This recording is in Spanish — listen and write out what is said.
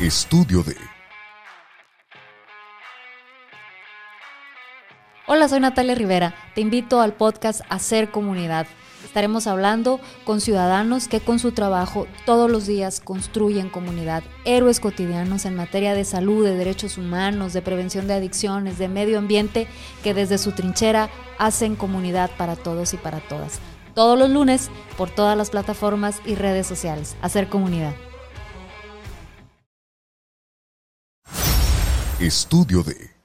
Estudio de... Hola, soy Natalia Rivera. Te invito al podcast Hacer Comunidad. Estaremos hablando con ciudadanos que con su trabajo todos los días construyen comunidad, héroes cotidianos en materia de salud, de derechos humanos, de prevención de adicciones, de medio ambiente, que desde su trinchera hacen comunidad para todos y para todas. Todos los lunes por todas las plataformas y redes sociales. Hacer comunidad. Estudio de...